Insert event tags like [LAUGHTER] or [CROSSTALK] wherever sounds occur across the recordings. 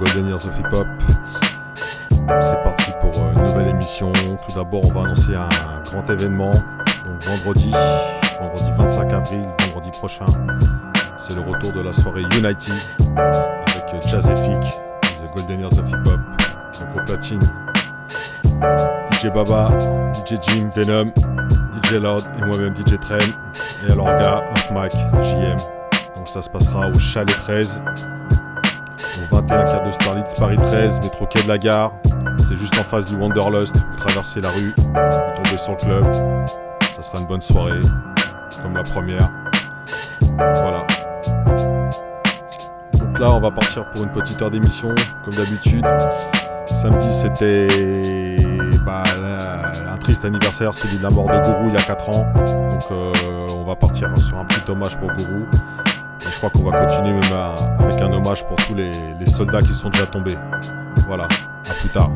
Golden Years of Hip Hop. C'est parti pour euh, une nouvelle émission. Tout d'abord, on va annoncer un grand événement. Donc vendredi, vendredi 25 avril, vendredi prochain, c'est le retour de la soirée Unity avec euh, Jazz Effic, The Golden Years of Hip Hop. Donc au platine, DJ Baba, DJ Jim, Venom, DJ Lord et moi-même DJ Train. Et alors gars, off mic, JM. Donc ça se passera au Chalet 13, au 21 quart de Starlitz Paris 13, métro quai de la gare. C'est juste en face du Wanderlust. Vous traversez la rue, vous tombez sur le club. Ça sera une bonne soirée, comme la première. Voilà. Donc là, on va partir pour une petite heure d'émission, comme d'habitude. Samedi, c'était bah, un triste anniversaire, celui de la mort de Gourou il y a 4 ans. Donc euh, on va partir sur un petit hommage pour Gourou. Je crois qu'on va continuer même avec un hommage pour tous les, les soldats qui sont déjà tombés. Voilà, à plus tard.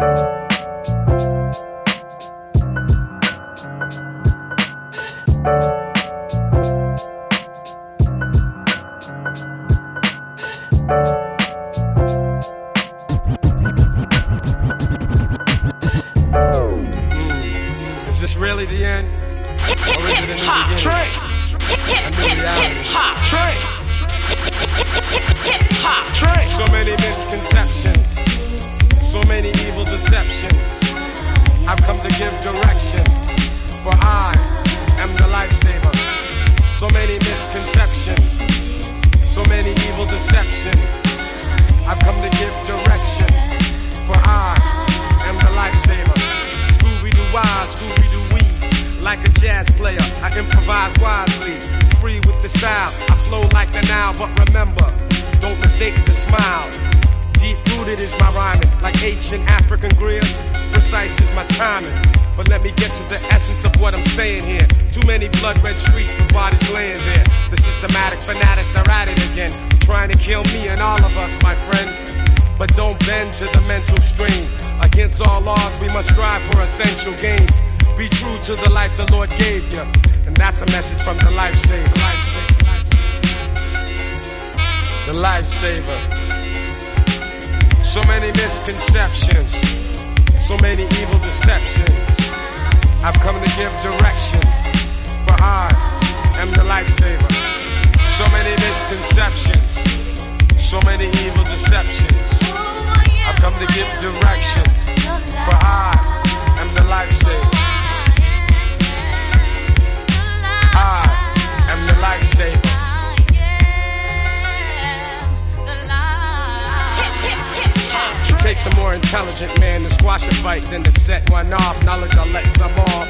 It takes a more intelligent man to squash a fight than to set one off. Knowledge I'll let some off.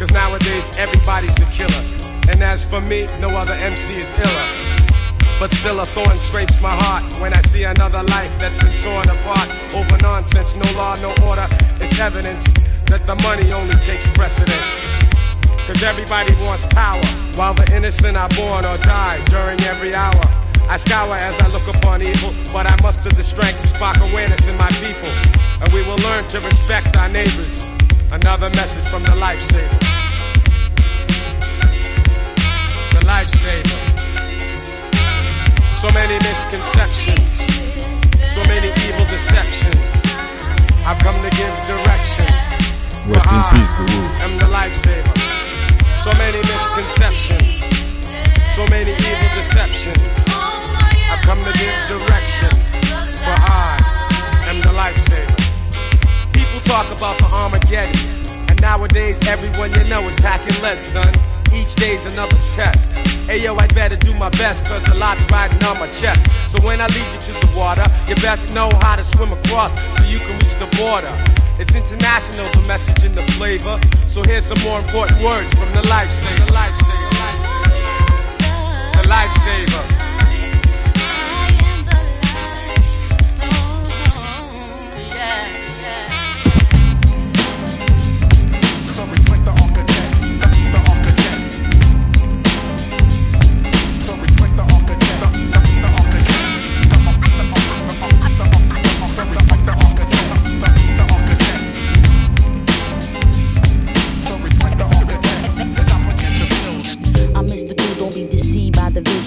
Cause nowadays everybody's a killer. And as for me, no other MC is iller. But still a thorn scrapes my heart when I see another life that's been torn apart over nonsense, no law, no order. It's evidence that the money only takes precedence. Cause everybody wants power, while the innocent are born or die during every hour. I scour as I look upon evil, but I muster the strength to spark awareness in my people. And we will learn to respect our neighbors. Another message from the lifesaver. The lifesaver. So many misconceptions, so many evil deceptions. I've come to give direction. Rest in peace, Guru. am the lifesaver. So many misconceptions, so many evil deceptions. I've come to give direction, for I am the lifesaver. People talk about the Armageddon, and nowadays everyone you know is packing lead, son. Each day's another test. Hey yo, I better do my best, cause a lot's riding on my chest. So when I lead you to the water, you best know how to swim across so you can reach the border. It's international, the message and the flavor. So here's some more important words from the lifesaver. The lifesaver.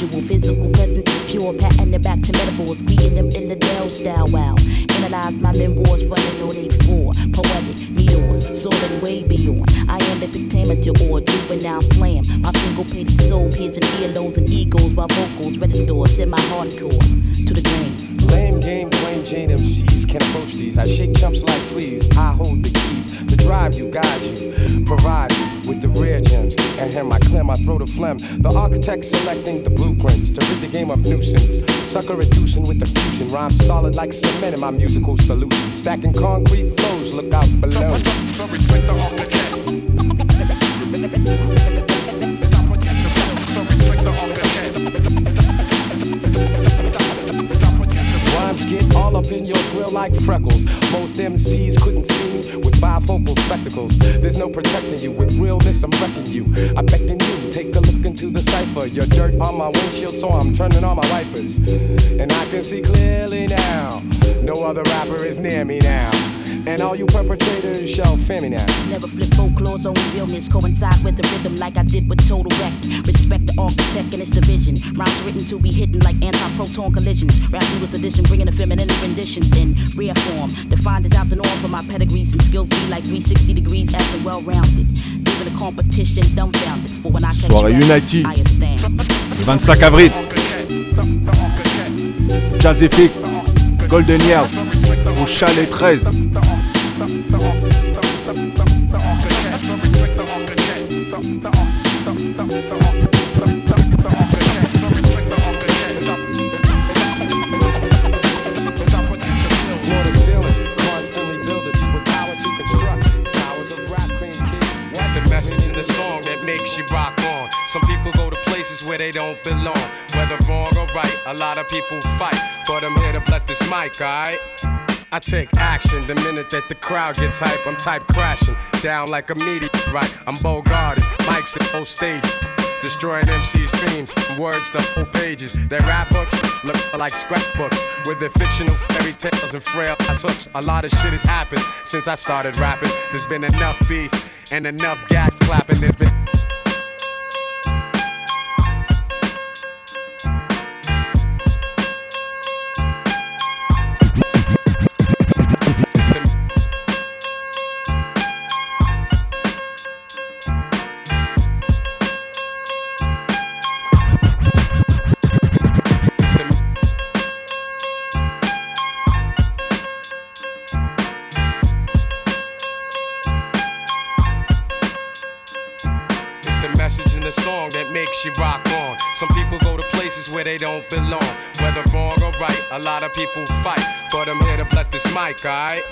usual. Physical presence is pure, patting it back to metaphors, greeting them in the Dell style. Wow, analyze my memoirs, running on 8-4. Poetic, meteors, soaring way beyond. I am the pentameter or juvenile flam. My single painted soul piercing earlobes and egos while vocals register semi hardcore to the grain. Lame game, plain Jane MCs can approach these. I shake chumps like fleas. I hold the keys to drive you, guide you, provide you with the rare gems. And here I clear my throat of phlegm. The architect selecting the blueprints to rid the game of nuisance. Sucker reducing with the fusion. Rhyme solid like cement in my musical solution. Stacking concrete flows, look out below. So respect the architect. Get all up in your grill like freckles. Most MCs couldn't see with bifocal spectacles. There's no protecting you. With realness, I'm wrecking you. I you, take a look into the cipher. Your dirt on my windshield, so I'm turning on my wipers. And I can see clearly now. No other rapper is near me now. And all you perpetrators shall fear me now. Never flip folklore's own realness. Coincide with the rhythm like I did with Total Wreck. Respect the architect and its division. Rhymes written to be hidden like anti-proton collisions. Rap newest edition, bringing the feminine renditions in rare form. Defined as out the norm for my pedigrees and skills be like 360 degrees as and well-rounded. Leaving the competition dumbfounded. For when I catch Soirée rap, Unity. I stand. Le 25 avril, Jazz Effect, Golden Years, au Chalet 13. Floor to ceiling, constantly building with power to construct towers of rap cream king. It's the message in the song that makes you rock on. Some people go to places where they don't belong. Whether wrong or right, a lot of people fight. But I'm here to bless this mic, alright? I take action the minute that the crowd gets hype. I'm type crashing down like a meteorite. I'm Bogarted, mics and whole stages. Destroying MC's dreams from words to whole pages. Their rap books look like scrapbooks with their fictional fairy tales and frail hooks. A lot of shit has happened since I started rapping. There's been enough beef and enough gat clapping. There's been where they don't belong. Whether wrong or right, a lot of people fight. But I'm here to bless this mic, alright?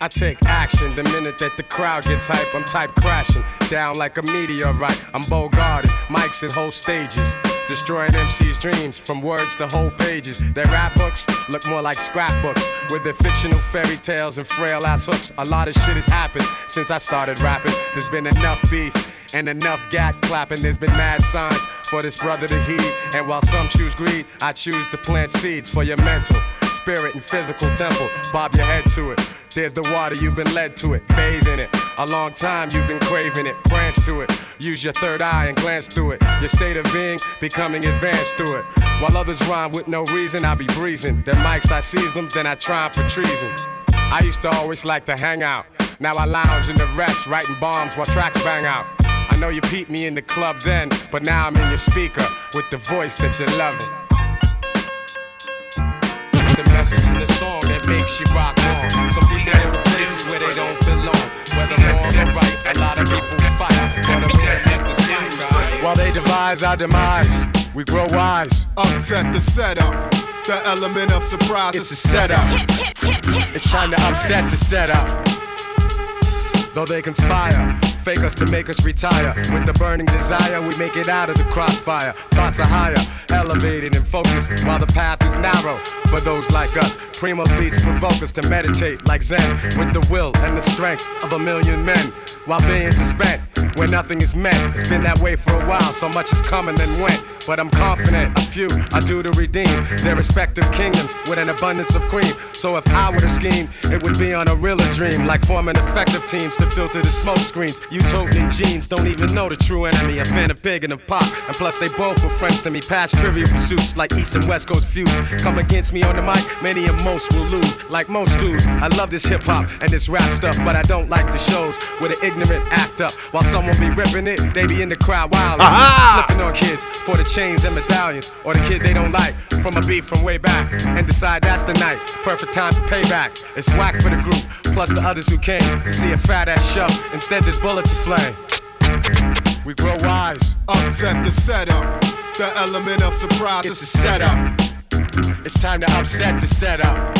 I take action the minute that the crowd gets hype. I'm type crashing down like a meteorite. I'm Bogarted, mics and whole stages. Destroying MC's dreams from words to whole pages. Their rap books look more like scrapbooks with their fictional fairy tales and frail ass hooks. A lot of shit has happened since I started rapping. There's been enough beef and enough gat clapping. There's been mad signs for this brother to heed. And while some choose greed, I choose to plant seeds for your mental, spirit, and physical temple. Bob your head to it. There's the water, you've been led to it, bathe in it. A long time you've been craving it, prance to it. Use your third eye and glance through it. Your state of being becoming advance through it. While others rhyme with no reason, I be breezing. Them mics, I seize them, then I try for treason. I used to always like to hang out. Now I lounge in the rest, writing bombs while tracks bang out. I know you peeped me in the club then, but now I'm in your speaker with the voice that you're loving. It's the message in the song that makes you rock on. Some people go to places where they don't belong. Whether wrong or right, a lot of people fight. But I'm here to let this? While they devise our demise, we grow wise. Upset the setup. The element of surprise It's is a setup. It's time to upset the setup. Though they conspire, fake us to make us retire. With the burning desire, we make it out of the crossfire. Thoughts are higher, elevated and focused, while the path is narrow. For those like us, primo beats provoke us to meditate like Zen, with the will and the strength of a million men. While billions are spent when nothing is meant. It's been that way for a while, so much is coming and then went. But I'm confident, a few I do to redeem their respective kingdoms with an abundance of cream. So if I were to scheme, it would be on a realer dream, like forming effective teams to filter the smoke screens. Utopian genes don't even know the true enemy. A fan of Big and of Pop, and plus they both were friends to me. Past trivial pursuits like East and West Coast feuds. Come against me on the mic, many and most will lose. Like most dudes, I love this hip hop and this rap stuff, but I don't like the shows where the ignorant act up while someone be ripping it. They be in the crowd wilding, flipping on kids for the chains and medallions, or the kid they don't like from a beat from way back, and decide that's the night. Perfect time to pay back. It's whack for the group, plus the others who came to see a fat ass show. Instead, there's bullets to flame. We grow wise. Upset the setup. The element of surprise It's is a a setup. setup. It's time to upset the setup.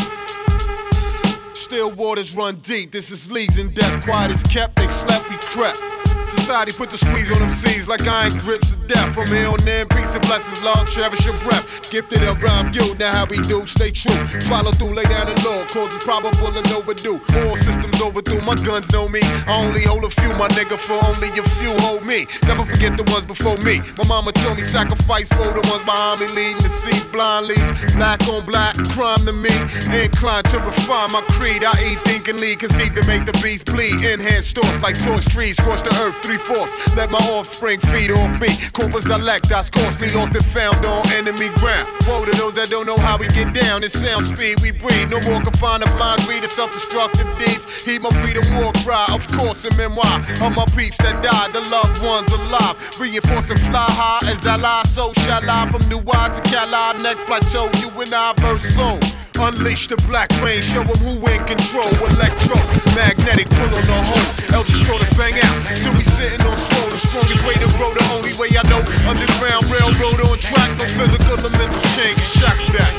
Still waters run deep. This is leagues in depth. Quiet is kept. They slept. We crept. Society put the squeeze on them seas like iron grips of death. From here on in, peace and blessings, Lord, cherish your breath. Gifted and rhyme you, now how we do, stay true. Follow through, lay down the law, cause it's probable and overdue. All systems overdue, my guns know me. I only hold a few, my nigga, for only a few hold me. Never forget the ones before me. My mama told me sacrifice for the ones behind me, leading the seas blind leads. Black on black, crime to me. Inclined to refine my creed. I eat think, and lead, conceived to make the beast bleed. Enhanced thoughts like torch trees, scorch the earth, three fourths. Let my offspring feed off me. Corpus dialect, that's costly, lost and found on enemy ground. Woe to those that don't know how we get down. It's sound speed, we breathe. No more confined to blind greed of self-destructive deeds. Heed my freedom war cry, of course, a memoir of my peeps that died, the loved ones alive. Reinforce and fly high as I lie, so shall I. From New to Cali, next plateau, you and I verse soul. Unleash the black rain, show 'em who in control. Electro, magnetic, pull on the hole. Elders told us bang out, till we sitting on swole. The strongest way to grow, the only way I know. Underground railroad on track, no physical or mental change. Shock that.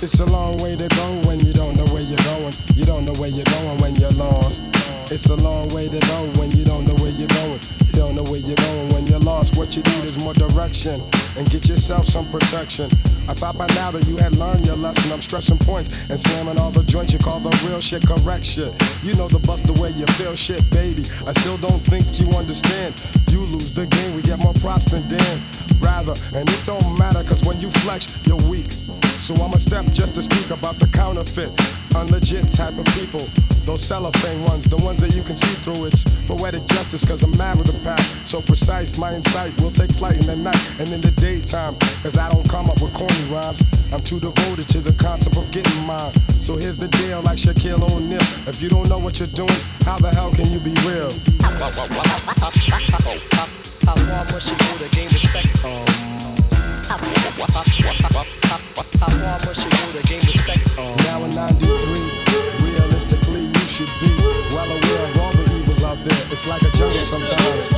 It's a long way to go when you don't know where you're going. You don't know where you're going when you're lost. It's a long way to go when you don't know where you're going. You don't know where you're going when you're lost. What you need is more direction and get yourself some protection. I thought by now that you had learned your lesson. I'm stressing points and slamming all the joints you call the real shit correct shit. You know the bust the way you feel shit, baby. I still don't think you understand. You lose the game, we get more props than Dan. Rather, and it don't matter, cause when you flex, you're weak. So I'ma step just to speak about the counterfeit, unlegit type of people. Those cellophane ones, the ones that you can see through. It's poetic justice, cause I'm mad with the pack. So precise, my insight will take flight in the night and in the daytime. Cause I don't come up with corny rhymes. I'm too devoted to the concept of getting mine. So here's the deal, like Shaquille O'Neal. If you don't know what you're doing, how the hell can you be real? How far must you go to gain respect? Um, how, far must you go to gain respect? Um, should be well aware of all the evils out there. It's like a jungle sometimes.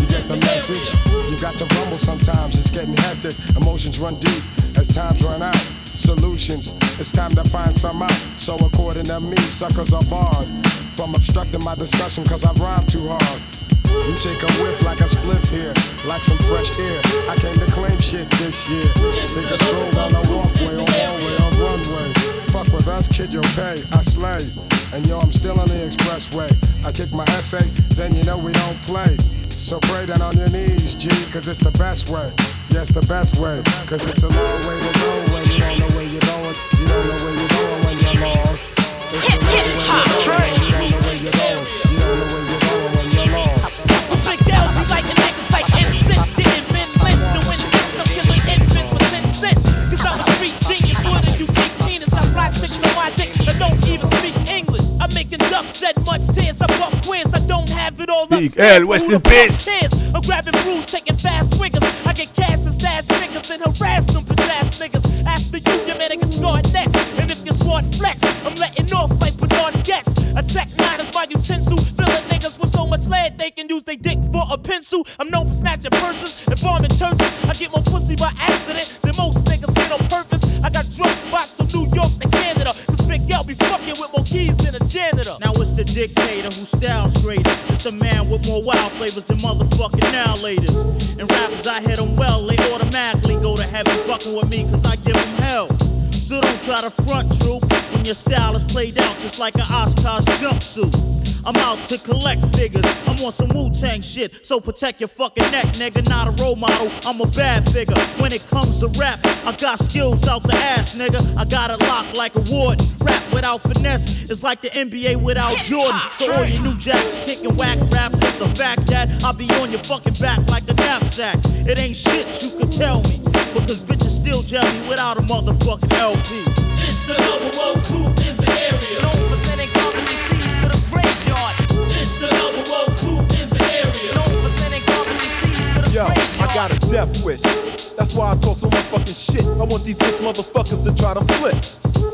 You get the message, you got to rumble sometimes. It's getting hectic, emotions run deep as times run out. Solutions, it's time to find some out. So according to me, suckers are barred from obstructing my discussion cause I rhyme too hard. You take a whiff like a spliff here, like some fresh air. I came to claim shit this year. Take a stroll down the walkway or hallway or runway. Fuck with us, kid, you'll pay. I slay. And yo, I'm still on the expressway. I kick my essay, then you know we don't play. So pray down on your knees, G, cause it's the best way. Yes, the best way. Cause it's a long way to go when you don't know where you're going. You don't know where you're going when you're lost. It's a long way Big L, rest in peace. I'm grabbing brews Taking fast swingers I get cash and stash figures And harass them ass niggas After you your man next And if squad flex I'm letting off like Bernard Goetz Attack nine is my utensil Filling niggas with so much lead they can use they dick for a pencil. I'm known for snatching purses and bombing churches. I get more pussy by accident than most niggas get on purpose. I got drug spots from New York to Canada. Cause Big L be fucking with more keys than a janitor. now it's the dictator who styles greater. It's the man with more wild flavors than motherfucking now laters. And rappers, I hit them well, they automatically go to heaven fucking with me, cause I give them hell. So don't try to front troop when your style is played out just like an Oshkosh jumpsuit. I'm out to collect figures. I'm on some Wu Tang shit, so protect your fucking neck, nigga. Not a role model, I'm a bad figure. When it comes to rap, I got skills out the ass, nigga. I got it locked like a warden. Rap without finesse is like the NBA without Jordan. So all your new jacks kicking whack raps, it's a fact that I'll be on your fucking back like the knapsack. It ain't shit you can tell me, because bitches still gel me without a motherfucking LP. It's the number one crew in the area. Known for sending company C's to the graveyard. It's the number one crew in the area. Known for sending company C's to the Yo, graveyard. I got a death wish. That's why I talk so much fucking shit. I want these bitch motherfuckers to try to flip.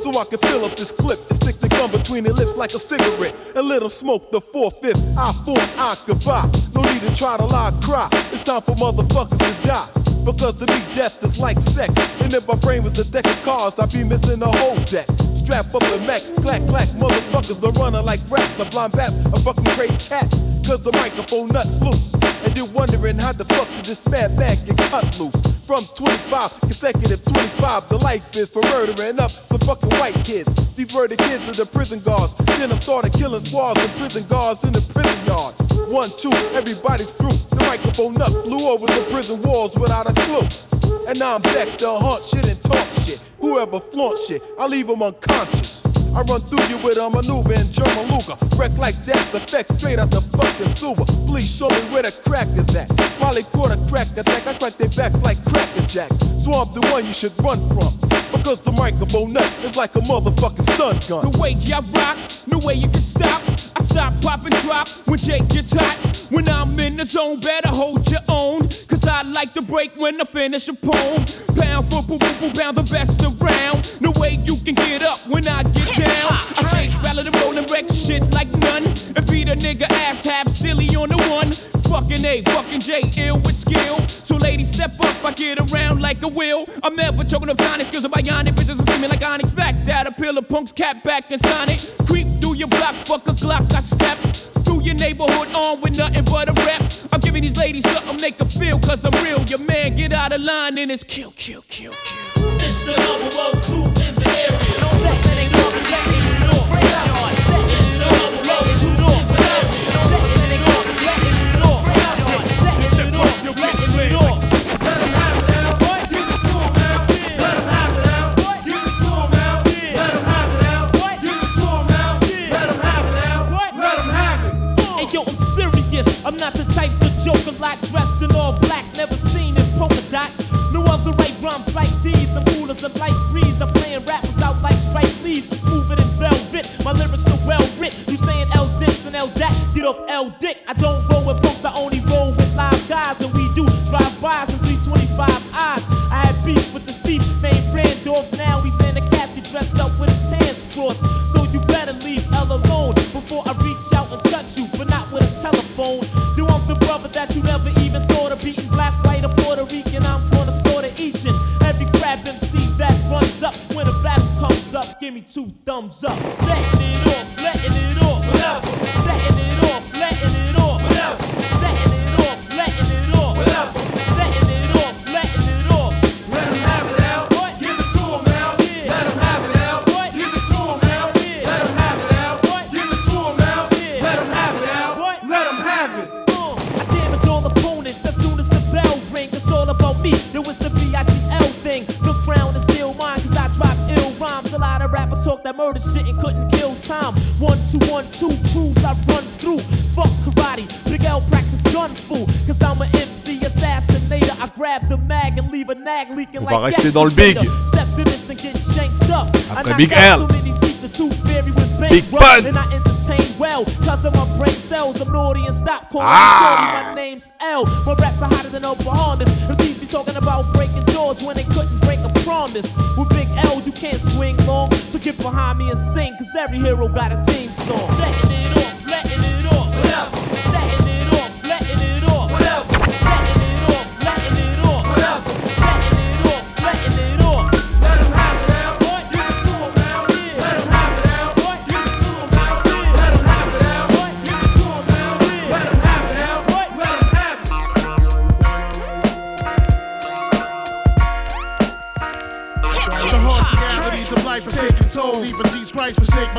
So I can fill up this clip and stick the gun between their lips like a cigarette and let them smoke the four-fifth. I form, I could buy. No need to try to lie, cry. It's time for motherfuckers to die. Because to me, death is like sex. And if my brain was a deck of cards, I'd be missing a whole deck. Strap up the Mac, clack, clack, motherfuckers are running like rats. The blind bats are fucking great cats. Cause the microphone nuts loose. And you're wondering how the fuck did this mad bag get cut loose? From 25, consecutive 25, the life is for murdering up some fucking white kids. These were the kids of the prison guards. Then I started killing squads and prison guards in the prison yard. One, two, everybody's through. The microphone nut flew over the prison walls without a clue. And now I'm back to haunt shit and talk shit. Whoever flaunt shit, I leave them unconscious. I run through you with a maneuver in German Luger. Wreck like that's the fact straight out the fucking sewer. Please show me where the crack is at. Probably caught a crack attack. I crack their backs like cracker jacks. So I'm the one you should run from. Because the microphone nut is like a motherfucking stun gun. The way I rock, no way you can stop. I stop, pop, and drop when Jake gets hot. When I'm in the zone, better hold your own. Cause I like to break when I finish a poem. Pound for boo boo boo, pound the best around. No way you can get up when I get down. I take ballad and roll and wreck shit like none. And beat a nigga ass half silly on the one. Fucking A, fucking J, ill with skill. So ladies, step up, I get around like a wheel. I'm never choking up tonics, cause I'm bionic. Bitches screaming like Onyx. Fact that a pill of punks, cat back and Sonic. Creep through your block, fuck a Glock, I step. Through your neighborhood on with nothing but a rep. I'm giving these ladies something they can feel, cause I'm real. Your man get out of line and it's kill, kill, kill, kill. It's the number one crew in the area. I'm not the type of joker like dressed in all black, never seen in polka dots. No other right rhymes like these. I'm cool as a light breeze. I'm playing rappers out like straight leaves. I'm smoother than velvet. My lyrics are well writ. You saying L's this and L's that? Get off L dick. I don't roll with folks. I only roll with live guys, and we do drive-bys and 325 eyes. I had beef with the thief named Randolph. Now he's in a casket dressed up with his hands crossed. Telephone. I'm the brother that you never even thought of beating black, white, or Puerto Rican. I'm gonna slaughter each and every crab MC that runs up when a battle comes up. Give me two thumbs up. Setting it off, va rester dans le big. Step in this and get shanked up. I Après Big L. so many teeth, the tooth fairy with bank Big Pun. And I entertain well, cause of my brain cells. I'm naughty and stop calling Ah. me. My name's L. My raps are hotter than Oklahomas. MCs be talking about breaking jaws when they couldn't break a promise. With Big L, you can't swing long. So get behind me and sing, cause every hero got a theme song. Setting it off, letting it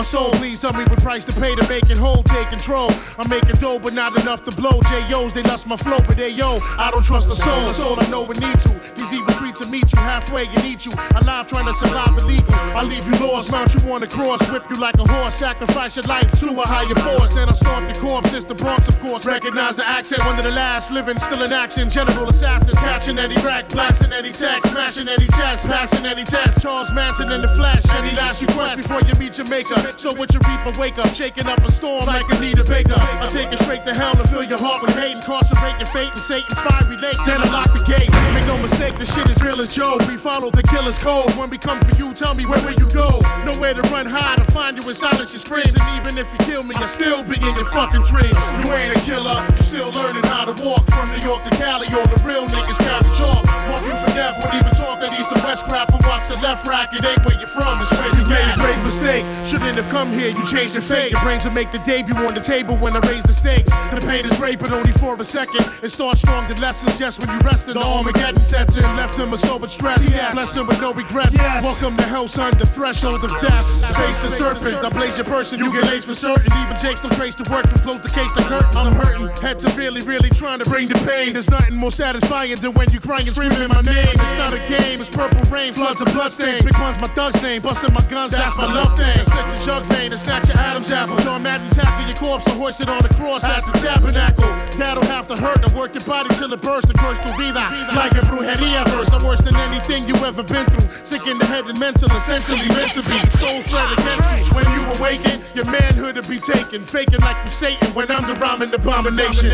my soul. Please tell me what price to pay to make it whole. Take control. I'm making dough, but not enough to blow. J.O.'s, they lost my flow, but they yo, I don't trust the soul. The soul I know we need to. These evil will meet you halfway and eat you. Alive trying to survive illegal. I leave you lost, mount you on the cross, whip you like a horse, sacrifice your life to a higher force. Then I stomp your corpse. It's the Bronx, of course. Recognize the accent, one of the last living, still in action. General assassins, catching any rack, blasting any text, smashing any chest, passing any test. Charles Manson in the flesh. Any last request before you meet your maker. So what you reap a wake up, shaking up a storm like Anita Baker. I take it straight to hell and fill your heart with hate, incarcerate your fate in Satan's fiery lake. Then I lock the gate. Make no mistake, the shit is real as Joe. We follow the killer's code. When we come for you, tell me where will you go? Nowhere to run hide to find you in silence, you screams. And even if you kill me, I still be in your fucking dreams. You ain't a killer, you still learning how to walk from New York to Cali. All the real niggas carry chalk. Walk you for death, won't even talk that east to west crap. From watch the left rack, it ain't where you're from, it's where you made a grave mistake. Shouldn't have come here, you changed your fate. Your brains will make the debut on the table when I raise the stakes. The pain is great, but only for a second. It starts strong, the lessons just when you rest in the Armageddon sets in. Left them a sober stress, blessed them with no regrets. Welcome to hell, son, the threshold of death. Face the serpent, I blaze your person, you get laced for certain. Even Jake's no trace to work from close the case to curtains. I'm hurting, head severely, really trying to bring the pain. There's nothing more satisfying than when you crying and screaming my name. It's not a game, it's purple rain, floods and bloodstains. Big one's my thug's name, busting my guns, that's my love thing. Slip the jug vein and snatch your Adam's apple. John Madden tackle your corpse and hoist it on the cross at the tabernacle. That'll have to hurt to work your body till it bursts and curse tu vida. Like a brujeria verse, I'm worse than anything you ever been through. Sick in the head and mental, essentially meant to be. Soul fled against you. When you awaken, your manhood to be taken. Faking like you Satan when I'm the rhyming abomination.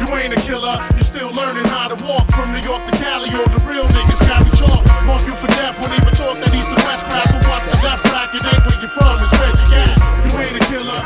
You ain't a killer, you still learning how to walk from New York to Cali. All the real niggas carry chalk. Mark you for death, won't even talk that east to west crap. But watch the left rack, it ain't where you're from, it's where you at. You ain't a killer,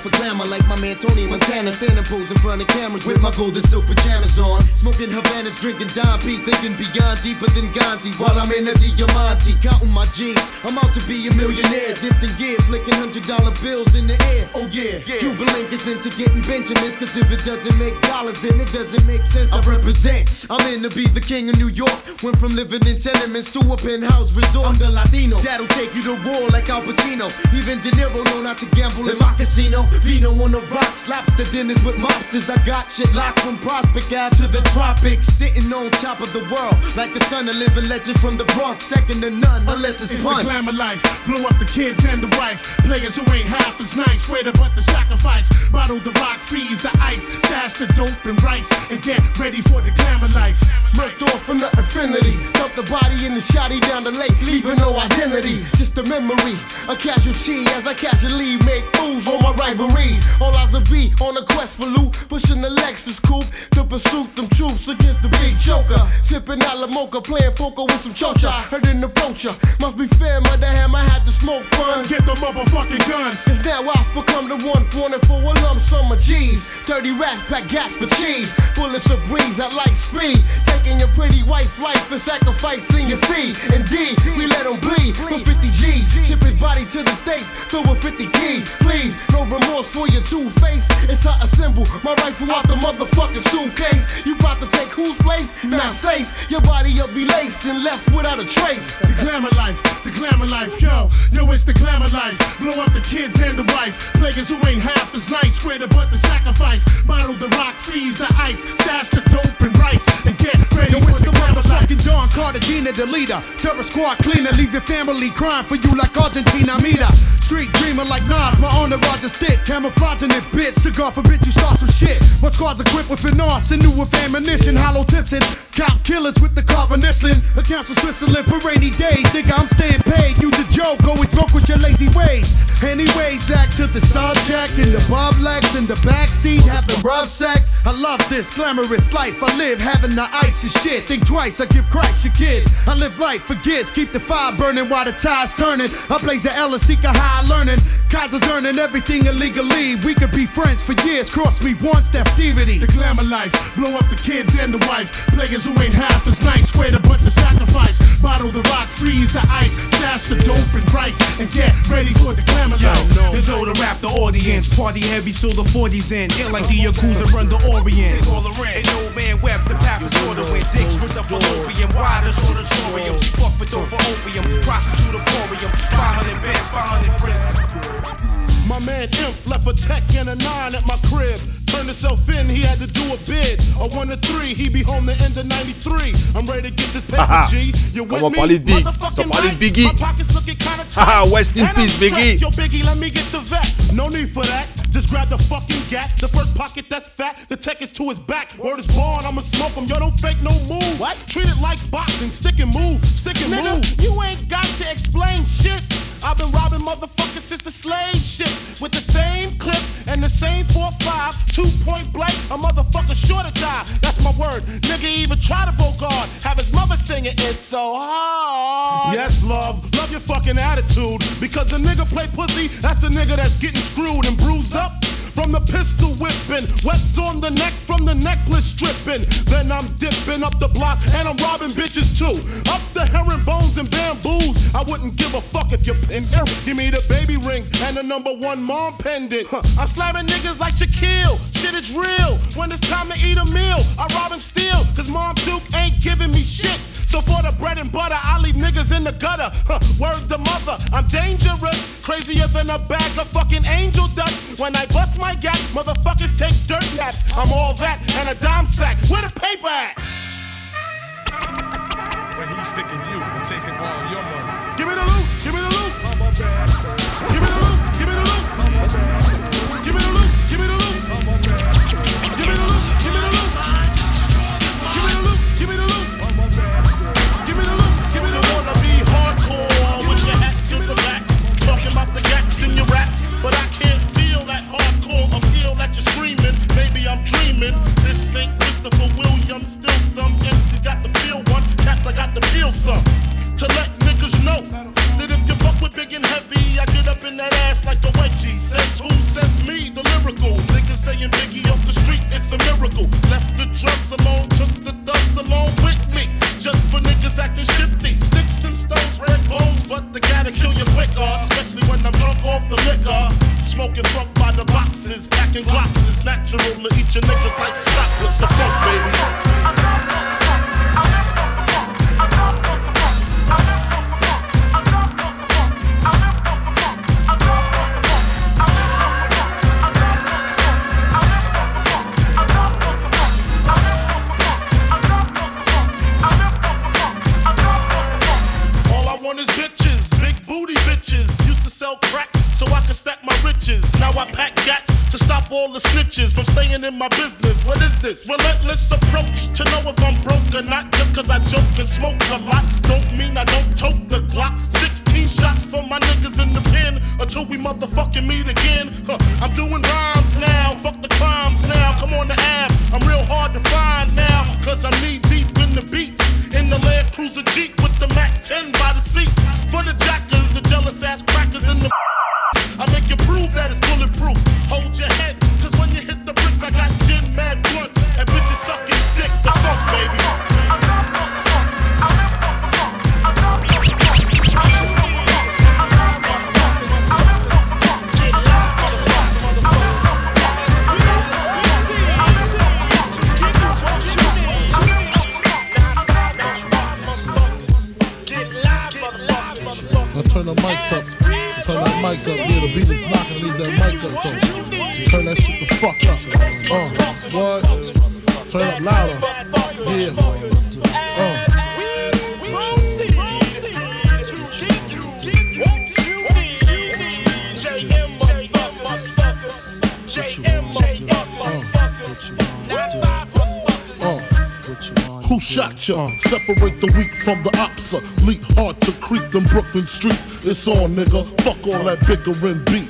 live a life of glamour like my man Tony Montana. Standing pose in front of cameras with my golden silk pajamas on. Smoking Havanas, drinking Don P. Thinking beyond deeper than Gandhi. While I'm in a Diamante, counting my G's. I'm out to be a millionaire. Dipped in gear, flicking hundred dollar bills in the air. Oh yeah, yeah. Cuban link is into getting Benjamins. Cause if it doesn't make dollars, then it doesn't make sense. I represent. I'm in to be the king of New York. Went from living in tenements to a penthouse resort. I'm the Latino. That'll take you to war like Al Pacino. Even De Niro know not to gamble in my casino. Vino on the rocks, lobster dinners with mobsters. I got shit locked from Prospect Ave to the tropics. Sitting on top of the world like the son of living legend from the Bronx. Second to none, unless it's, It's fun. the glamour life. Blow up the kids and the wife. Players who ain't half as nice. To but the sacrifice. Bottle the rock, freeze the ice. Stash the dope and rice. And get ready for the glamour life. Murked off from the infinity. Dump the body in the shotty down the lake, leaving no identity. Just a memory, a casualty as I casually make moves on my rivalries. All eyes will be on a quest for loot, pushing the Lexus coupe to pursue them troops against the big joker. Sipping out La Mocha, playing poker with some chocha. Heard an approacher, must be fair, mother ham, I had to smoke fun. Get the motherfucking guns. Since now I've become the one wanted for a lump sum of G's. Dirty rats pack gas for cheese. Bullets of breeze, I like speed. Taking your pretty wife life and sacrificing your seed. Indeed, we let them bleed for 50 G's. Ship his body to the States, filled with 50 keys. Please, no remorse for your two face. It's how I assemble my rifle out the motherfucking suitcase. You about to take whose place? Now Sace. Your body will be laced and left without a trace. The glamour life, the glamour life, yo, yo, it's the glamour life. Blow up the kids and the wife. Players who ain't half as nice, square to but the sacrifice. Bottle the rock, freeze the ice, stash the dope and rice, and get ready Yo, for it's the the glamour life. motherfucking Don Cartagena, the leader. Terror squad cleaner, leave your family crying for you like Argentina. Mira. Street dreamer like Nas, my owner Roger Camouflaging it, bitch. Cigar forbid you start some shit. My squad's equipped with an arsenal with ammunition, hollow tips and cop killers with the carbon whistling. Accounts of Switzerland for rainy days. Nigga, I'm staying paid. Use a joke, always smoke with your lazy ways. Anyways, back to the subject in the bub legs in the backseat, having rough sex. I love this glamorous life I live, having the ice and shit. Think twice, I give Christ your kids. I live life for gifts, keep the fire burning while the tide's turning. I blaze the seek a high learning. Kaiser's earning everything illegally. We could be friends for years, cross me once, that thievery. The glamour life, blow up the kids and the wife. Players who ain't half as nice, square to but the sacrifice. Bottle the rock, freeze the ice, stash the dope and rice, and get ready for the glamour Yo, life. the dough to rap the audience Party heavy till the 40s end. Ill like the Yakuza run the Orient. And old man wept the path is order when dicks with the fallopian. Wide as auditorium. She fuck for dough for opium. Prostitute emporium. 500 bands, 500 friends. My man Imp left a tech and a nine at my crib. Turned himself in, he had to do a bid. A one to three, he be home the end of 93. I'm ready to get this paper, G. You with me? parler de Big. Motherfucking Sans de right. Biggie. My pockets looking kinda Haha, tight. rest in And I'm peace, stressed. Biggie. Yo, Biggie, let me get the vest. No need for that. Just grab the fucking gat. The first pocket that's fat. The tech is to his back. Word is born, I'ma smoke him. Yo, don't fake no moves. What? Treat it like boxing. Stick and move. Stick and Nigga, move. you ain't got to explain shit. I've been robbing motherfuckers since the slave ships with the same clip and the same 4-5, two point blank. A motherfucker sure to die. That's my word. Nigga even try to bogard. Have his mother singing it's so hard. Yes, love. Love your fucking attitude. Because the nigga play pussy, that's the nigga that's getting screwed and bruised up. From the pistol whipping, webs on the neck from the necklace stripping. Then I'm dipping up the block and I'm robbing bitches too. Up the herringbones and bamboos. I wouldn't give a fuck if you're in here. Give me the baby rings and the number one mom pendant. Huh. I'm slamming niggas like Shaquille. Shit is real. When it's time to eat a meal, I rob and steal. Cause Mom Duke ain't giving me shit. So for the bread and butter, I leave niggas in the gutter. Huh, word the mother, I'm dangerous. Crazier than a bag of fucking angel dust. When I bust my gap, motherfuckers take dirt naps. I'm all that and a dime sack. Where the paper at? When he's sticking you and taking all your money. Give me the loot, give me the loot. Dreaming. This ain't Christopher Williams, still some MC got the feel one. Cats, I got the feel some. To let niggas know that if you fuck with big and heavy, I get up in that ass like a wedgie. Says who? Says me, the lyrical. Niggas saying Biggie off the street, it's a miracle. Left the drugs alone, took the thugs along with me. Just for niggas acting shifty. Sticks and stones, red bones, but they gotta kill you quicker. Especially when I'm drunk off the liquor. Smoking funk by the boxes, packing. It's natural to eat your niggas like chocolates. The funk, baby. I pack gats to stop all the snitches from staying in my business. What is this? Relentless approach to know if I'm broke or not. Just cause I joke and smoke a lot. Don't mean I don't tote the Glock. 16 shots for my niggas in the pen until we motherfucking meet again. Huh, I'm doing rhymes now. Fuck the crimes now. Come on the app. I'm real hard to find now. Cause I'm knee that mic up though. Turn that shit the fuck up. Uh, what? Turn it up louder. Yeah. Uh. Who shot ya? Separate the weak from the opsa. Leap hard to creep them Brooklyn streets. It's on, nigga. Fuck all that bickering beef.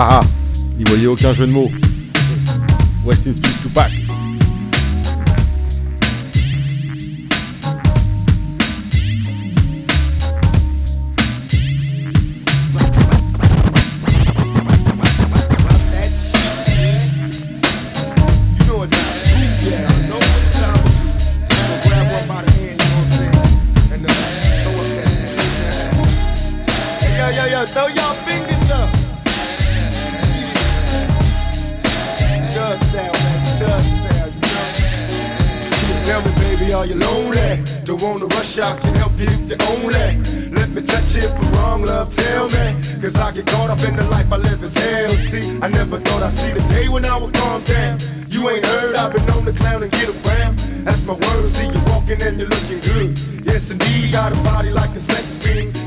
Ah ah, il voyait aucun jeu de mots. West in Peace Tupac. Like a sex.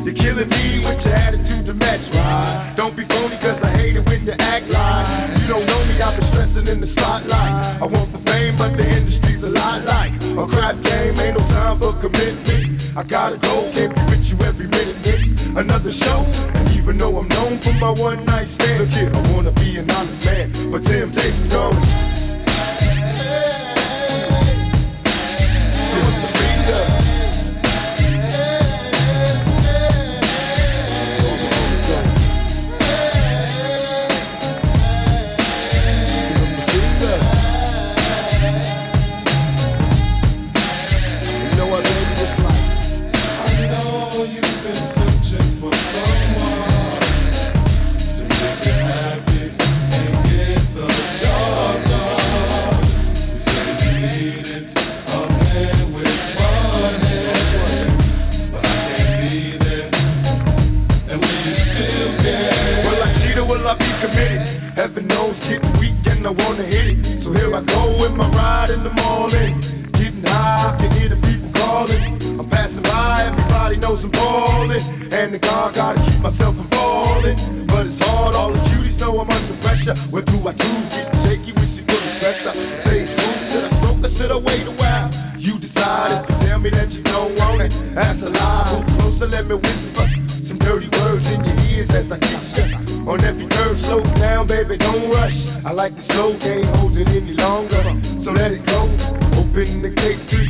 You're killing me with your attitude to match, right? Don't be phony, cause I hate it when you act like you don't know me. I've been stressing in the spotlight. I want the fame, but the industry's a lot like a crap game. Ain't no time for commitment. I gotta go, can't be with you every minute. It's another show, and even though I'm known for my one night stand, look here, I wanna be an honest man, but temptation's gone. In the morning. Getting high, I can hear the people calling. I'm passing by, everybody knows I'm ballin'. And the God gotta keep myself from falling. But it's hard, all the cuties know I'm under pressure. What do I do? Getting shaky, wish you put the pressure. Say smooth, should I stroke or should I wait a while? You decide if you tell me that you don't want it. That's a lie, move closer, let me whisper. Some dirty words in your ears as I kiss you. On every curve, slow down, baby, don't rush. I like the slow, can't hold it any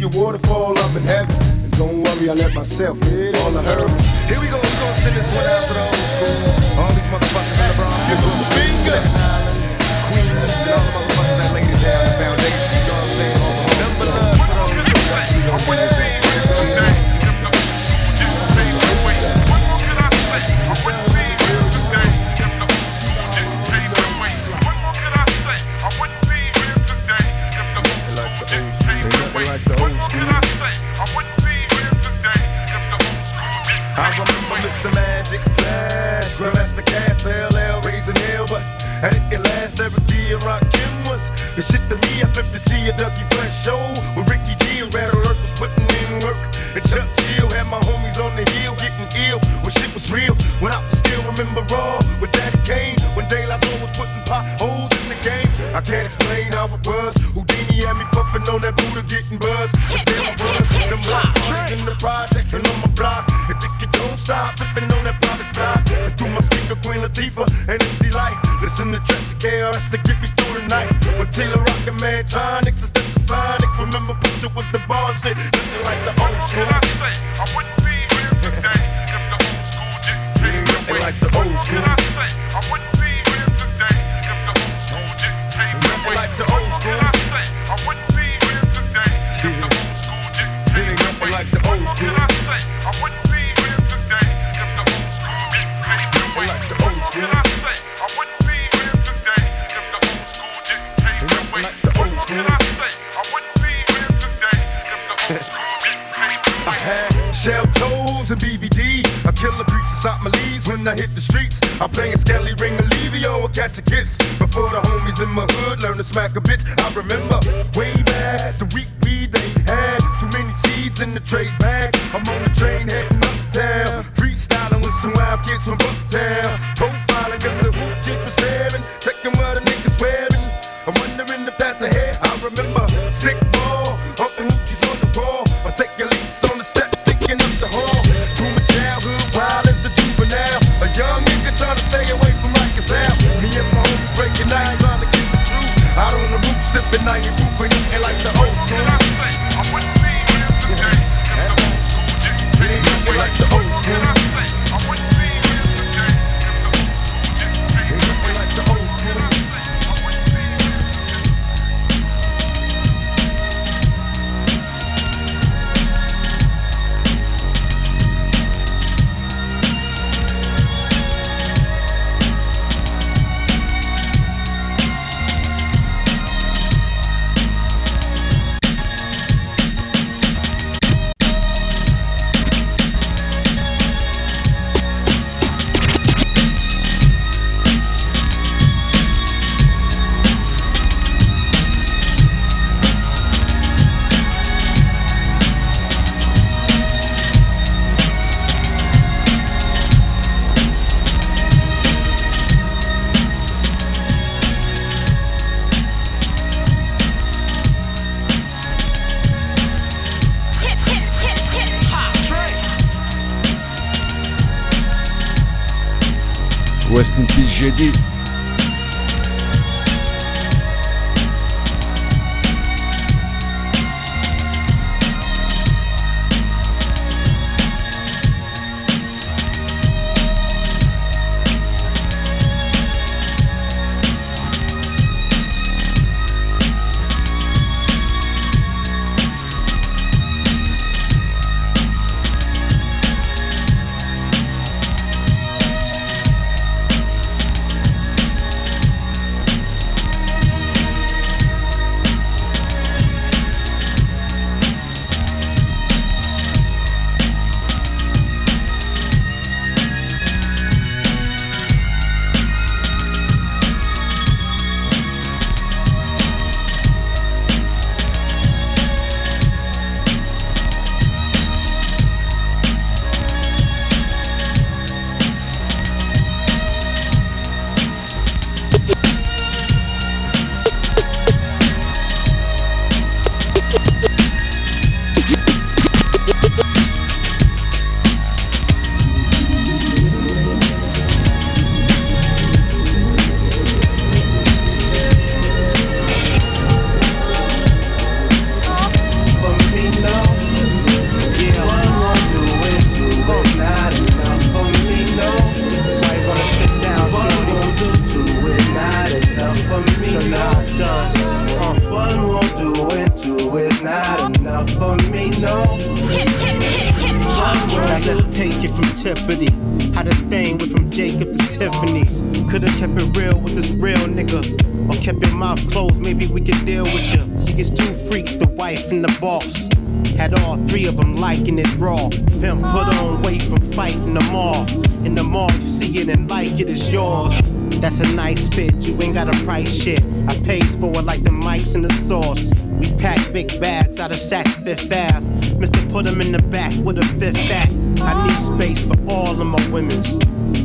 your waterfall, I'm in heaven. And don't worry, I let myself hit all I heard. Here we go, we gonna send this one out to the old school. All these motherfuckers in the Bronx. Give them the finger.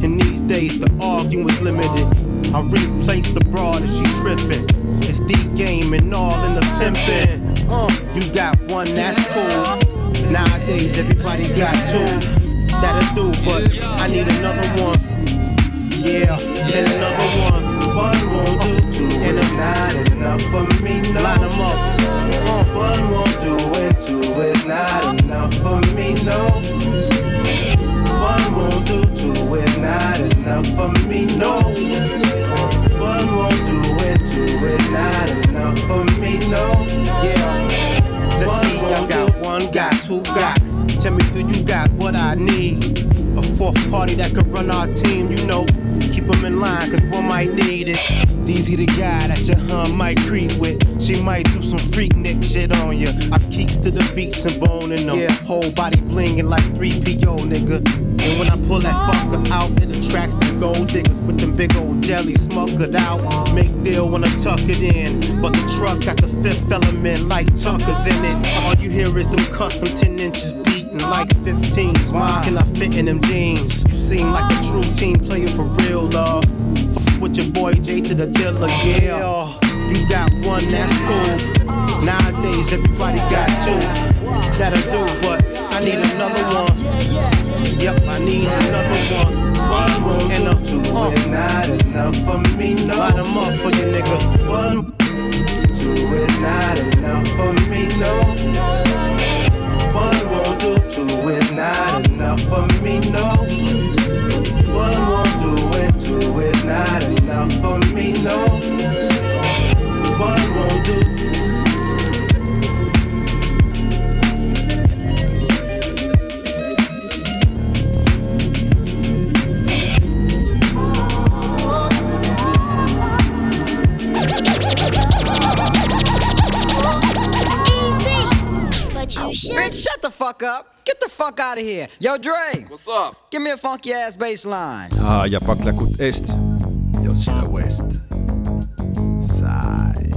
In these days, the arguing is limited. I replace the broad if she trippin'. It's the game and all in the pimpin'. Uh, you got one, that's cool. Nowadays, everybody got two. That'll do, but I need another one. Yeah, and another one. One won't do two, and uh, it's not enough for me. No. Line them up. One won't do it, two is not enough for me. No. One won't do two is not enough for me, no. One won't do it, two is not enough for me, no. Yeah. Let's see, I got one, got two, got. Tell me, do you got what I need? fourth party that could run our team, you know. Keep them in line, cause one might need it. Deezy the guy that your hun might creep with. She might do some freak nick shit on ya. I keep to the beats and boning them. Yeah, whole body blingin' like 3PO, nigga. And when I pull that fucker out, it attracts the gold diggers with them big old jelly smuckered out. Make deal when I tuck it in. But the truck got the fifth element like Tucker's in it. All you hear is them custom 10 inches like 15s. Why can I fit in them jeans? You seem like a true team player for real, love. Fuck with your boy J to the dealer, yeah. You got one, that's cool. Nowadays, everybody got two. That'll do, but I need another one. Yep, I need another one. One more and a two uh. not enough for me, no. 'em up for you, nigga. One, two is not enough for me, no. One won't do, two is not enough for me, no. One won't do, and two is not enough for me, no. One won't do. Out of here. Yo, Dre. What's up? Give me a funky ass bass line. Ah, y a pas que la côte Est, y a aussi la Ouest. Side.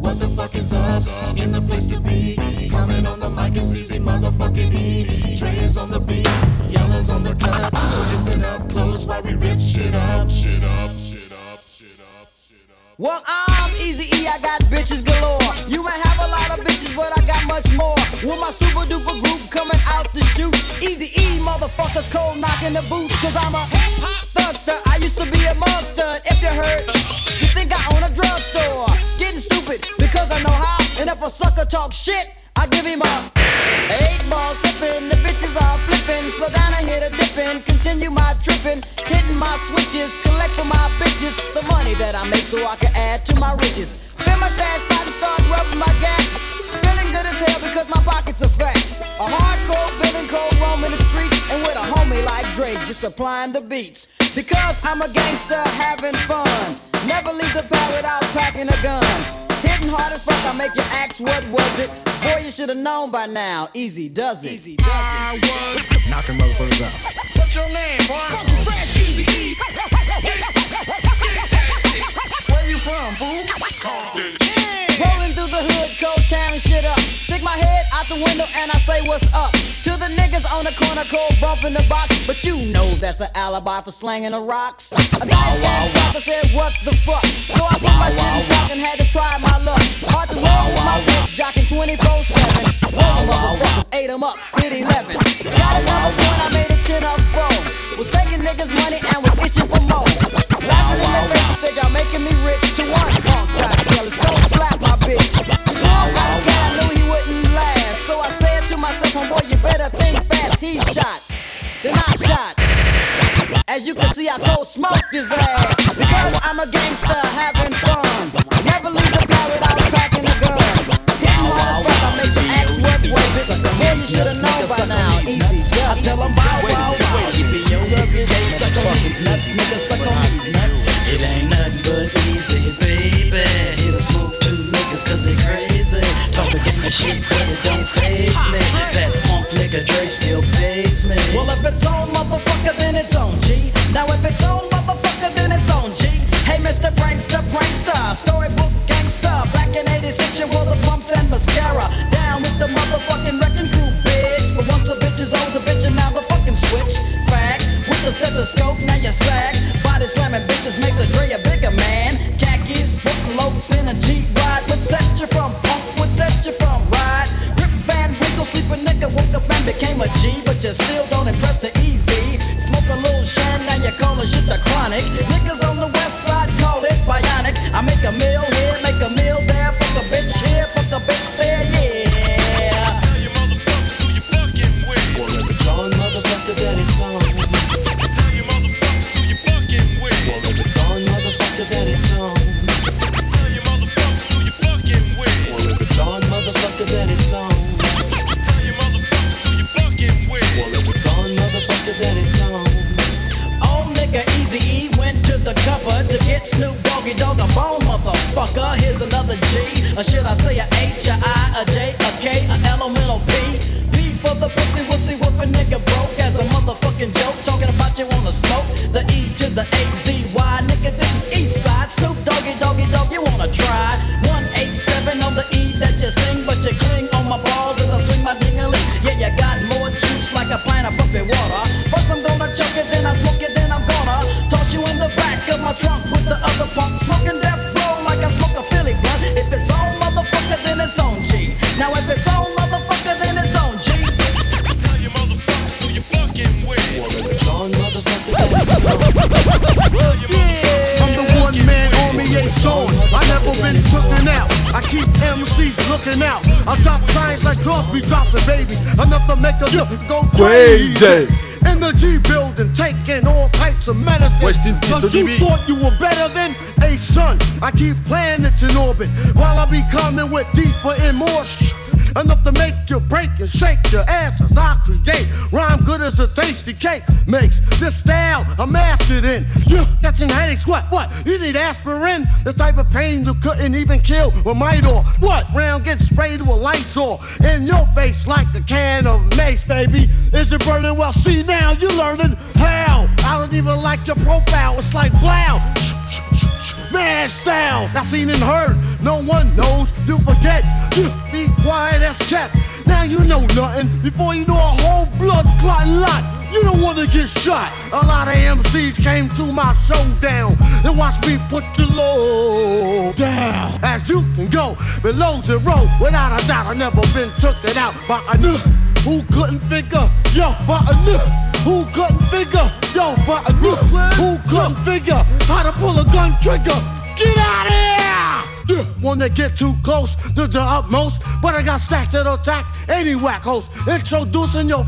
What the fuck is up? In the place to be. Coming on the mic is easy, motherfucking E. Dre is on the beat, Yella's on the cut. So listen up close while we rip shit up. Shit up, shit up, shit up. Well, I'm Easy E, I got bitches galore. You may have a lot of bitches, but I got much more. With my super duper group coming out the shoot. Easy E, motherfuckers cold knocking the boots. Cause I'm a hip hop thugster. I used to be a monster. If you heard, you think I own a drugstore. Getting stupid because I know how. And if a sucker talk shit, I give him a eight ball sipping. The bitches are flipping. Slow down, I hit a dipping. Continue my tripping. Hitting my switches. Collect for my bitches. The money that I make so I can add to my riches. Fill my stash pot and start rubbing my gap. Feeling good as hell because my pockets are fat. A hardcore villain cold roaming the streets. And with a homie like Dre just supplying the beats. Because I'm a gangster having fun. Never leave the pad without packing a gun. Hitting hard as fuck, I make you ask what was it. Boy, you should have known by now. Easy does it. Easy does it. I was Knocking motherfuckers out. What's your name, boy? Fresh Easy E. Where you from, fool? Rolling through the hood, cold tearing shit up. Stick my head out the window and I say what's up. To the niggas on the corner, cold bumping the box. But you know that's an alibi for slanging the rocks. A nice ass I said, what the fuck? So I put my shit in rock and had to try my luck. Hard to roll with my bitch, jocking 24-7. Rolling motherfuckers, ate 'em up, hit 11. Got another point, I made a 10 up phone. Was taking niggas money and was itching for more. Laughing in their faces, said y'all making me rich. To one punk got jealous, don't slap my bitch. Was scared, I knew he wouldn't last. So I said to myself, oh, homeboy, you better think fast. He shot, then I shot. As you can see, I cold smoked his ass. Because I'm a gangster having fun. Never leave the Boy, you should've known by now. Easy, I tell 'em bow wow wow. Easy, yo, does it? They suck on these nuts, nigga, suck on these nuts. It ain't nothing but easy, baby. It'll smoke two niggas cause they crazy. Talking the shit, but it don't phase me. That punk nigga Dre still pays me. Well, if it's on, motherfucker, then it's on, G. Now, if it's on, motherfucker, then it's on, G. Hey, Mr. Prankster, Prankster, storybook gangster. Back in 86, you wore the pumps and mascara. Down with the with the scope, now you sag. Body slamming bitches makes a Dre a bigger man. Khakis, putting loafs in a Jeep ride. What set you from punk? What set you from ride? Rip Van Winkle, sleeping nigga, woke up and became a G. But you still don't impress the easy. Smoke a little sherm, now you call shit the chronic. Niggas crazy. In the G building, taking all types of medicine. Rest in peace, Cause you thought you were better than a son. I keep planets in orbit while I be coming with deeper and more sh- Enough to make you break and shake your asses. I create rhyme good as a tasty cake makes. This style I mastered in. You catching headaches? What? What? You need aspirin? This type of pain you couldn't even kill with Midol. What? Round gets sprayed with Lysol in your face like a can of mace, baby. Is it burning? Well, see now you're learning how. I don't even like your profile. It's like blow. Man styles, I seen and heard. No one knows, you forget. You be quiet as kept. Now you know nothing before you know a whole blood clot lot. You don't wanna get shot. A lot of MCs came to my showdown and watched me put your low down. As you can go below zero, without a doubt, I never been took it out by a nigga who couldn't figure, yo, but a nigga who couldn't figure, yo, but a nigga who couldn't figure how to pull a gun trigger. Get out of here! Yeah, Wanna get too close to the utmost, but I got stacks that'll attack any whack host. Introducing your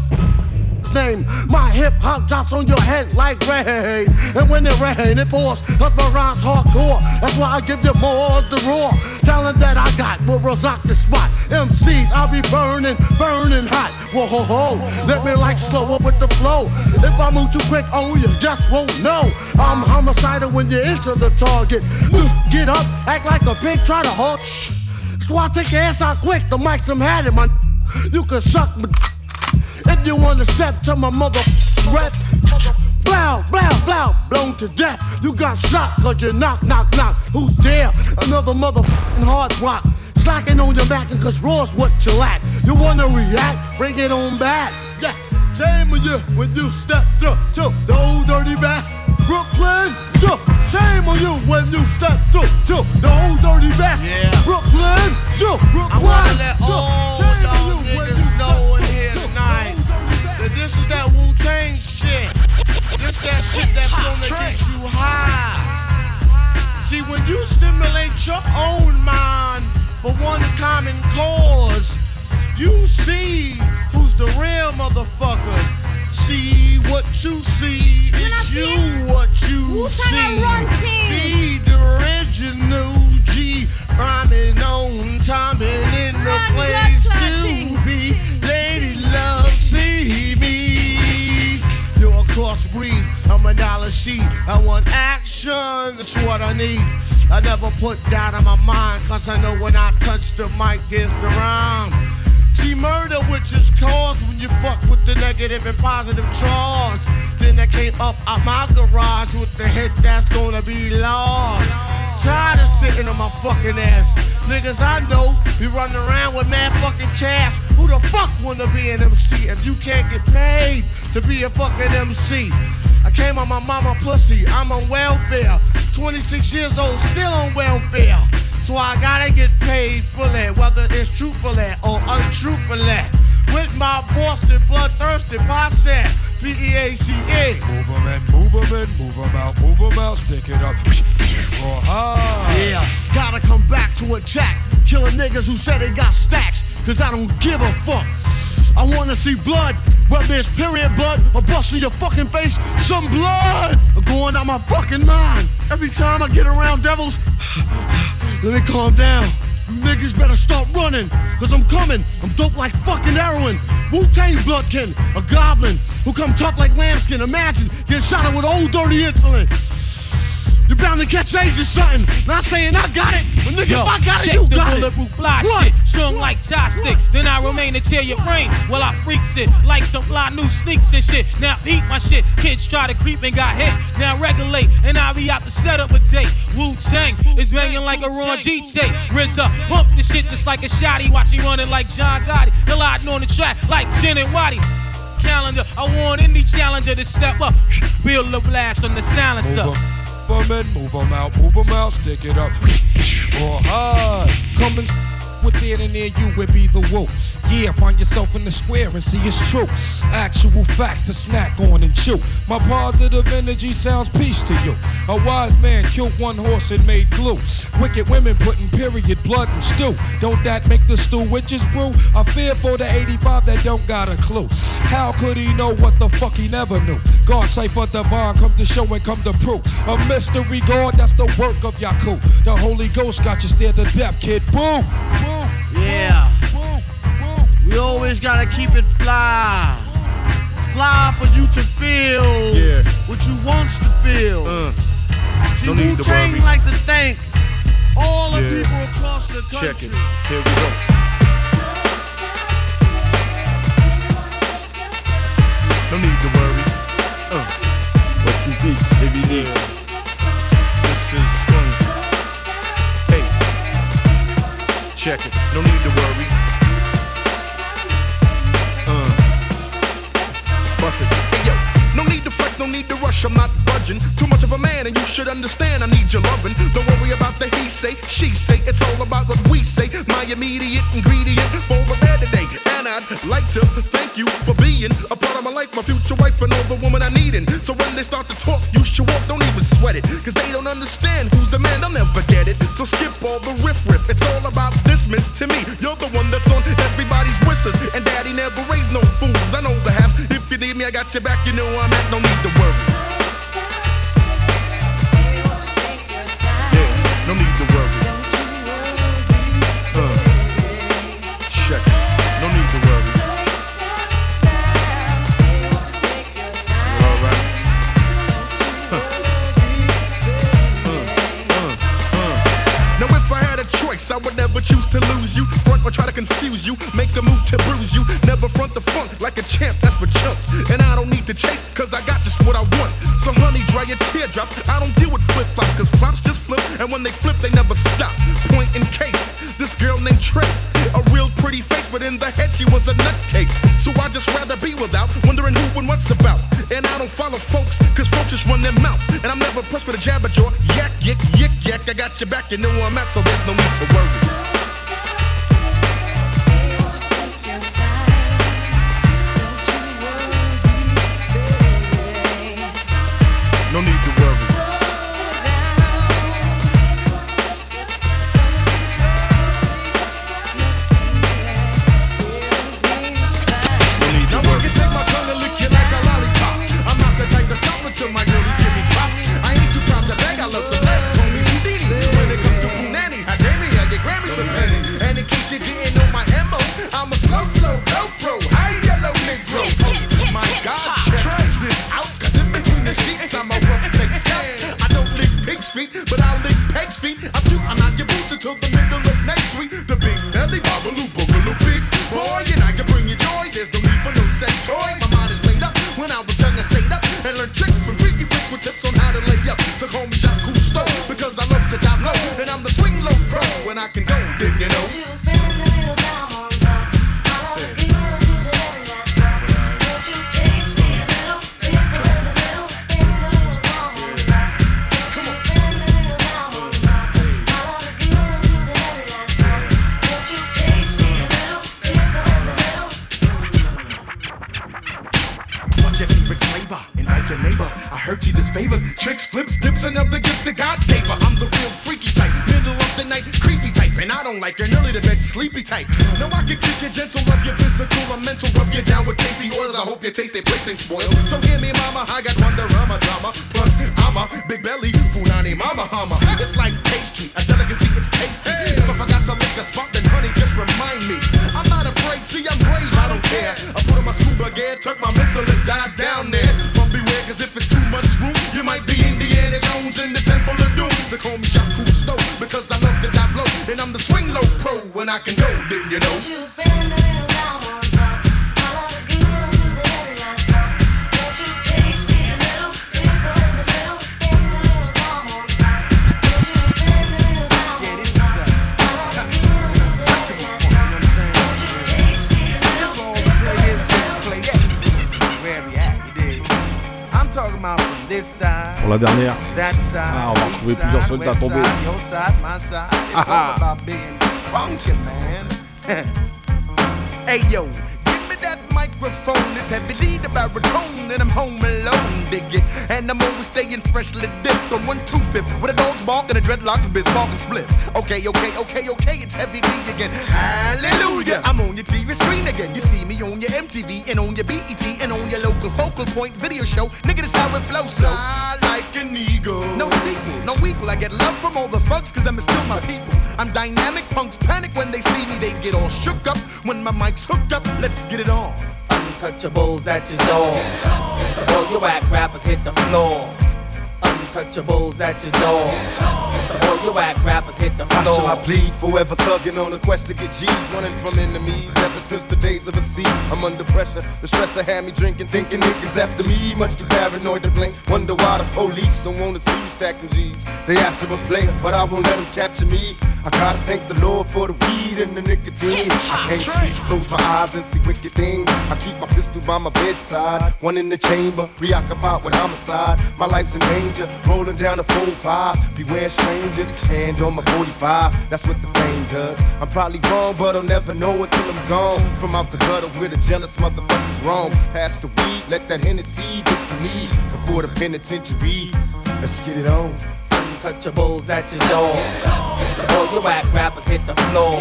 name. My hip hop drops on your head like rain. And when it rains, it pours. Cause my rhymes hardcore. That's why I give you more of the raw. Talent that I got will rock the spot. MCs, I'll be burning, burning hot. Whoa, ho, ho. Let me like slow up with the flow. If I move too quick, oh, you just won't know. I'm homicidal when you enter the target. Mm, get up, act like a pig, try to I take your ass out quick. The mic's I'm had it, man. You can suck my if you wanna step to my mother rep, blow, blow, blow, blown to death. You got shot cause you knock, knock, knock. Who's there? Another motherfucking hard rock. Slacking on your back and cause raw's what you lack. You wanna react? Bring it on back. Yeah, shame on you when you step through to the old dirty bastard. Brooklyn, so shame on you when you step through to the old dirty bastard. Brooklyn, so Brooklyn, I wanna let so shame on you Tang shit. This that shit that's gonna get you high. See, when you stimulate your own mind for one common cause, you see who's the real motherfuckers. See what you see is you what you see. Be the original crossbreed, I'm a dollar sheet. I want action, that's what I need. I never put doubt in my mind, cause I know when I touch the mic, it's the rhyme. See, murder, which is caused when you fuck with the negative and positive charge. Then I came up out my garage with the hit that's gonna be lost. Tired of sitting on my fucking ass. Niggas I know be running around with mad fucking cash. Who the fuck wanna be an MC if you can't get paid to be a fucking MC? I came on my mama pussy, I'm on welfare. 26 years old, still on welfare. So I gotta get paid for that, whether it's truthfully or untruthfully. With my Boston bloodthirsty posse, P-E-A-C-A. Move 'em in, move 'em in, move 'em out, move 'em out, stick it up. Or high. Yeah, gotta come back to attack. Killing niggas who say they got stacks, cause I don't give a fuck. I wanna see blood, whether it's period blood or busting your fucking face, some blood going down my fucking mind. Every time I get around devils, [SIGHS] let me calm down. You niggas better start running, cause I'm coming. I'm dope like fucking heroin. Wu-Tang bloodkin, a goblin who come tough like lambskin. Imagine getting shot with old dirty insulin. You bound to catch age or something. Not saying I got it, but nigga, Yo, if I got it, check you the got it. bulletproof fly What? shit, strung like tie stick. Then I remain to tear your brain while I freaks it like some fly new sneaks and shit. Now eat my shit. Kids try to creep and got hit. Now regulate, and I be out to set up a date. Wu Tang is banging like a Ron G tape. RZA pump the shit just like a shotty. Watch me running like John Gotti. Colliding on the track like Jen and Waddy. Calendar, I want any challenger to step up. Build a blast on the silencer. Move 'em in, move 'em out, move 'em out, stick it up. Or high. Come and with it and near you it be the woo. Yeah, find yourself in the square and see it's true. Actual facts to snack on and chew. My positive energy sounds peace to you. A wise man killed one horse and made glue. Wicked women putting period blood and stew. Don't that make the stew witches brew? I fear for the 85 that don't got a clue. How could he know what the fuck he never knew? God cipher divine, come to show and come to prove. A mystery God, that's the work of Yaku. The Holy Ghost got you scared to death, kid. Boo! Yeah. We always gotta keep it fly. Fly for you to feel Yeah. what you wants to feel. Uh, See, Wu Tang like to thank all the Yeah. people across the country. Here we go. No need to worry. Uh. Rest in peace, Heavy D. Check it. No need to worry. Uh. Bust it. Yo, no need to flex, no need to rush, I'm not budging. Too much of a man, and you should understand I need your loving. Don't worry about the he say, she say, it's all about what we say. My immediate ingredient for the better day. And I'd like to thank you for being a part of my life, my future wife, and all the woman I need. And so when they start to talk, you should walk, don't even sweat it. Cause they don't understand who's the man, they'll never get it. So skip all the riff riff, it's all about miss. To me, you're the one that's on everybody's wish. And daddy never raised no fools, I know the halves. If you need me, I got your back, you know I'm at, no need to worry. Teardrops. I don't deal with flip flops, cause flops just flip, and when they flip, they never stop. Point in case, this girl named Trace. A real pretty face, but in the head she was a nutcase. So I just rather be without, wondering who and what's about. And I don't follow folks, cause folks just run their mouth. And I'm never pressed for the jabber jaw. Yak, yick, yick, yak. I got your back, you know I'm at, so sleepy type. No, I can kiss you gentle, love your physical or mental, rub you down with tasty oils. I hope your taste they place ain't spoiled. So hear me, mama, I got Wonderama drama. Plus, I'm a big belly, punani mama hummer. It's like pastry, a delicacy, it's tasty. If I forgot to lick a spot, then honey, just remind me. I'm not afraid, see, I'm brave, I don't care. I put on my scuba gear, tuck my missile and dive down there. But beware, cause if it's too much room, you might be Indiana Jones in the temple of when I can go, didn't you know? La dernière, ah, on va retrouver plusieurs soldats tombés. Ah [LAUGHS] funky, man. [LAUGHS] hey yo, heavy D the baritone, and I'm home alone, dig it. And I'm always staying freshly dipped on one two fifth with a dog's bark and a dreadlocks, biz and splips. Okay, okay, okay, okay, it's heavy D again. Hallelujah, I'm on your TV screen again. You see me on your MTV and on your BET and on your local focal point video show. Nigga, this how it flows. So I like an eagle. No sequel, no equal. I get love from all the thugs cause I'm still my people. I'm dynamic, punks panic when they see me. They get all shook up when my mic's hooked up. Let's get it on. Untouchables at your door. All your whack rappers hit the floor. Untouchables at your door. All your whack rappers hit the How shall floor. I plead? Forever thugging on a quest to get G's, running from enemies ever since the days of a sea. I'm under pressure. The stressor had me drinking, thinking niggas after me. Much too paranoid to blink. Wonder why the police don't wanna see me stacking G's. They after a player, but I won't let them capture me. I gotta thank the Lord for the weed and the nicotine. I can't sleep, close my eyes and see wicked things. I keep my pistol by my bedside, one in the chamber, preoccupied with homicide. My life's in danger, rolling down the 4-5. Beware strangers, hand on my 45. That's what the fame does. I'm probably wrong, but I'll never know until I'm gone. From out the gutter where the jealous motherfuckers roam. Pass the weed, let that Hennessy get to me before the penitentiary. Let's get it on. Untouchables at your door. All your whack rappers hit the floor.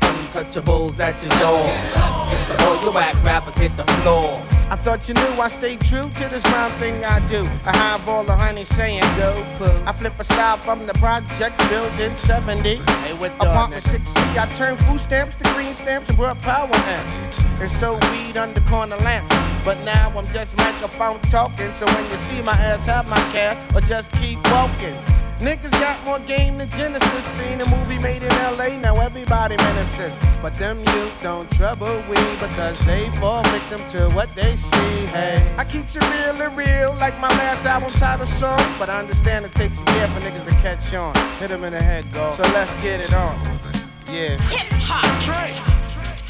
Untouchables at your door. All your whack rappers hit the floor. I thought you knew I stay true to this rhyme thing I do. I have all the honey saying go poo. I flip a style from the projects building 70. Hey, with Apartment 6C, I turn food stamps to green stamps and brought power amps. And so weed under corner lamps. But now I'm just microphone talking. So when you see my ass, have my cash or just keep walking. Niggas got more game than Genesis. Seen a movie made in LA, now everybody menaces. But them youth don't trouble we because they fall victim to what they see. Hey, I keep it real and real like my last album title song. But I understand it takes a year for niggas to catch on. Hit 'em in the head, go. So let's get it on. Yeah. Hip hop Dre.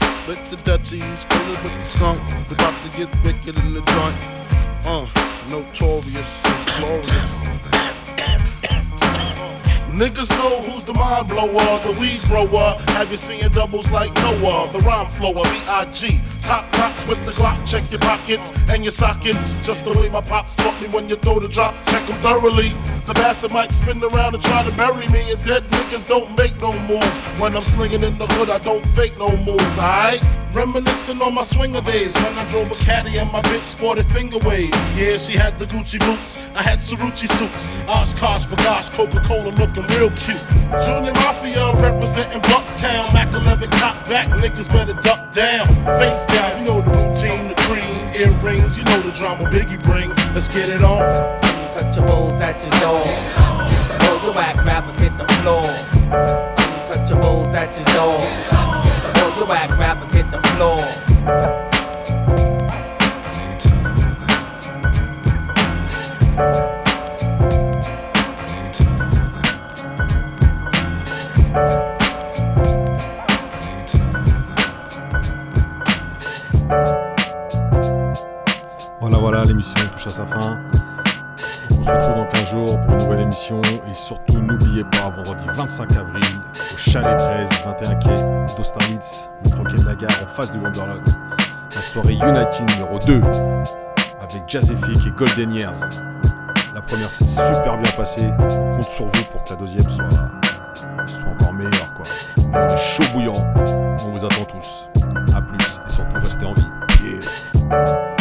Split the Dutchies, fill it with the skunk. We about to get wicked in the joint. Uh, notorious is glorious. Niggas know who's the mind blower, the weed grower. Have you seen doubles like Noah? The rhyme flower, B.I.G. Top knots with the clock, check your pockets and your sockets. Just the way my pops taught me when you throw the drop, check them thoroughly. The bastard might spin around and try to bury me, and dead niggas don't make no moves. When I'm slinging in the hood, I don't fake no moves, alright? Reminiscing on my swinger days when I drove a caddy and my bitch sported finger waves. Yeah, she had the Gucci boots, I had Cerucci suits. Oshkosh, B'gosh, Coca-Cola looking real cute. Junior Mafia representing Bucktown. Mac 11 cop back, niggas better duck down. Face down, you know the routine, the green earrings, you know the drama Biggie bring. Let's get it on. Untouchables at your door. All your whack rappers hit the floor. Untouchables at your door. All your whack Voilà, voilà, l'émission touche à sa fin. On se retrouve dans 15 jours pour une nouvelle émission. Et surtout, n'oubliez pas, vendredi 25 avril, au Chalet 13, 21 quai d'Austerlitz, métro quai de la gare, en face du Wanderlust, la soirée United numéro 2, avec Jazzific et Golden Years. La première s'est super bien passée. Compte sur vous pour que la deuxième soit, soit encore meilleure. Quoi. On est chaud bouillant. On vous attend tous. A plus. Et surtout, restez en vie.